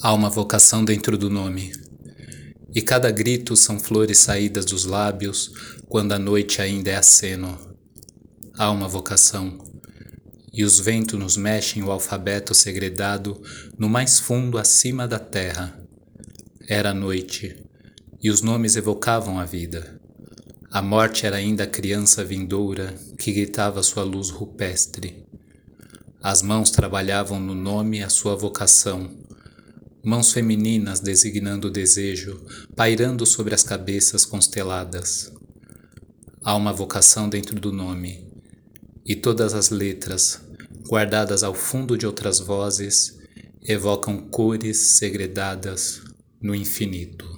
Há uma vocação dentro do nome. E cada grito são flores saídas dos lábios quando a noite ainda é aceno. Há uma vocação. E os ventos nos mexem o alfabeto segredado no mais fundo acima da terra. Era noite, e os nomes evocavam a vida. A morte era ainda a criança vindoura que gritava sua luz rupestre. As mãos trabalhavam no nome a sua vocação mãos femininas designando o desejo, pairando sobre as cabeças consteladas. Há uma vocação dentro do nome, e todas as letras, guardadas ao fundo de outras vozes, evocam cores segredadas no infinito.